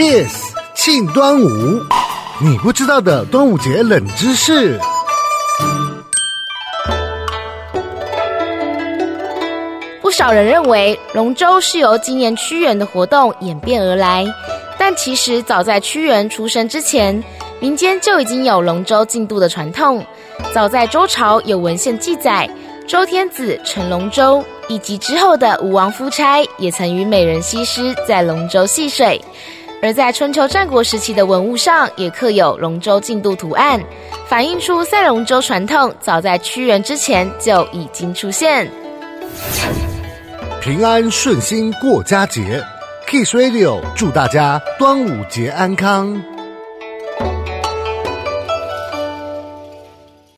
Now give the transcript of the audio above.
Kiss 庆端午，你不知道的端午节冷知识。不少人认为龙舟是由今年屈原的活动演变而来，但其实早在屈原出生之前，民间就已经有龙舟竞渡的传统。早在周朝有文献记载，周天子乘龙舟，以及之后的吴王夫差也曾与美人西施在龙舟戏水。而在春秋战国时期的文物上，也刻有龙舟进度图案，反映出赛龙舟传统早在屈原之前就已经出现。平安顺心过佳节，Kiss Radio 祝大家端午节安康。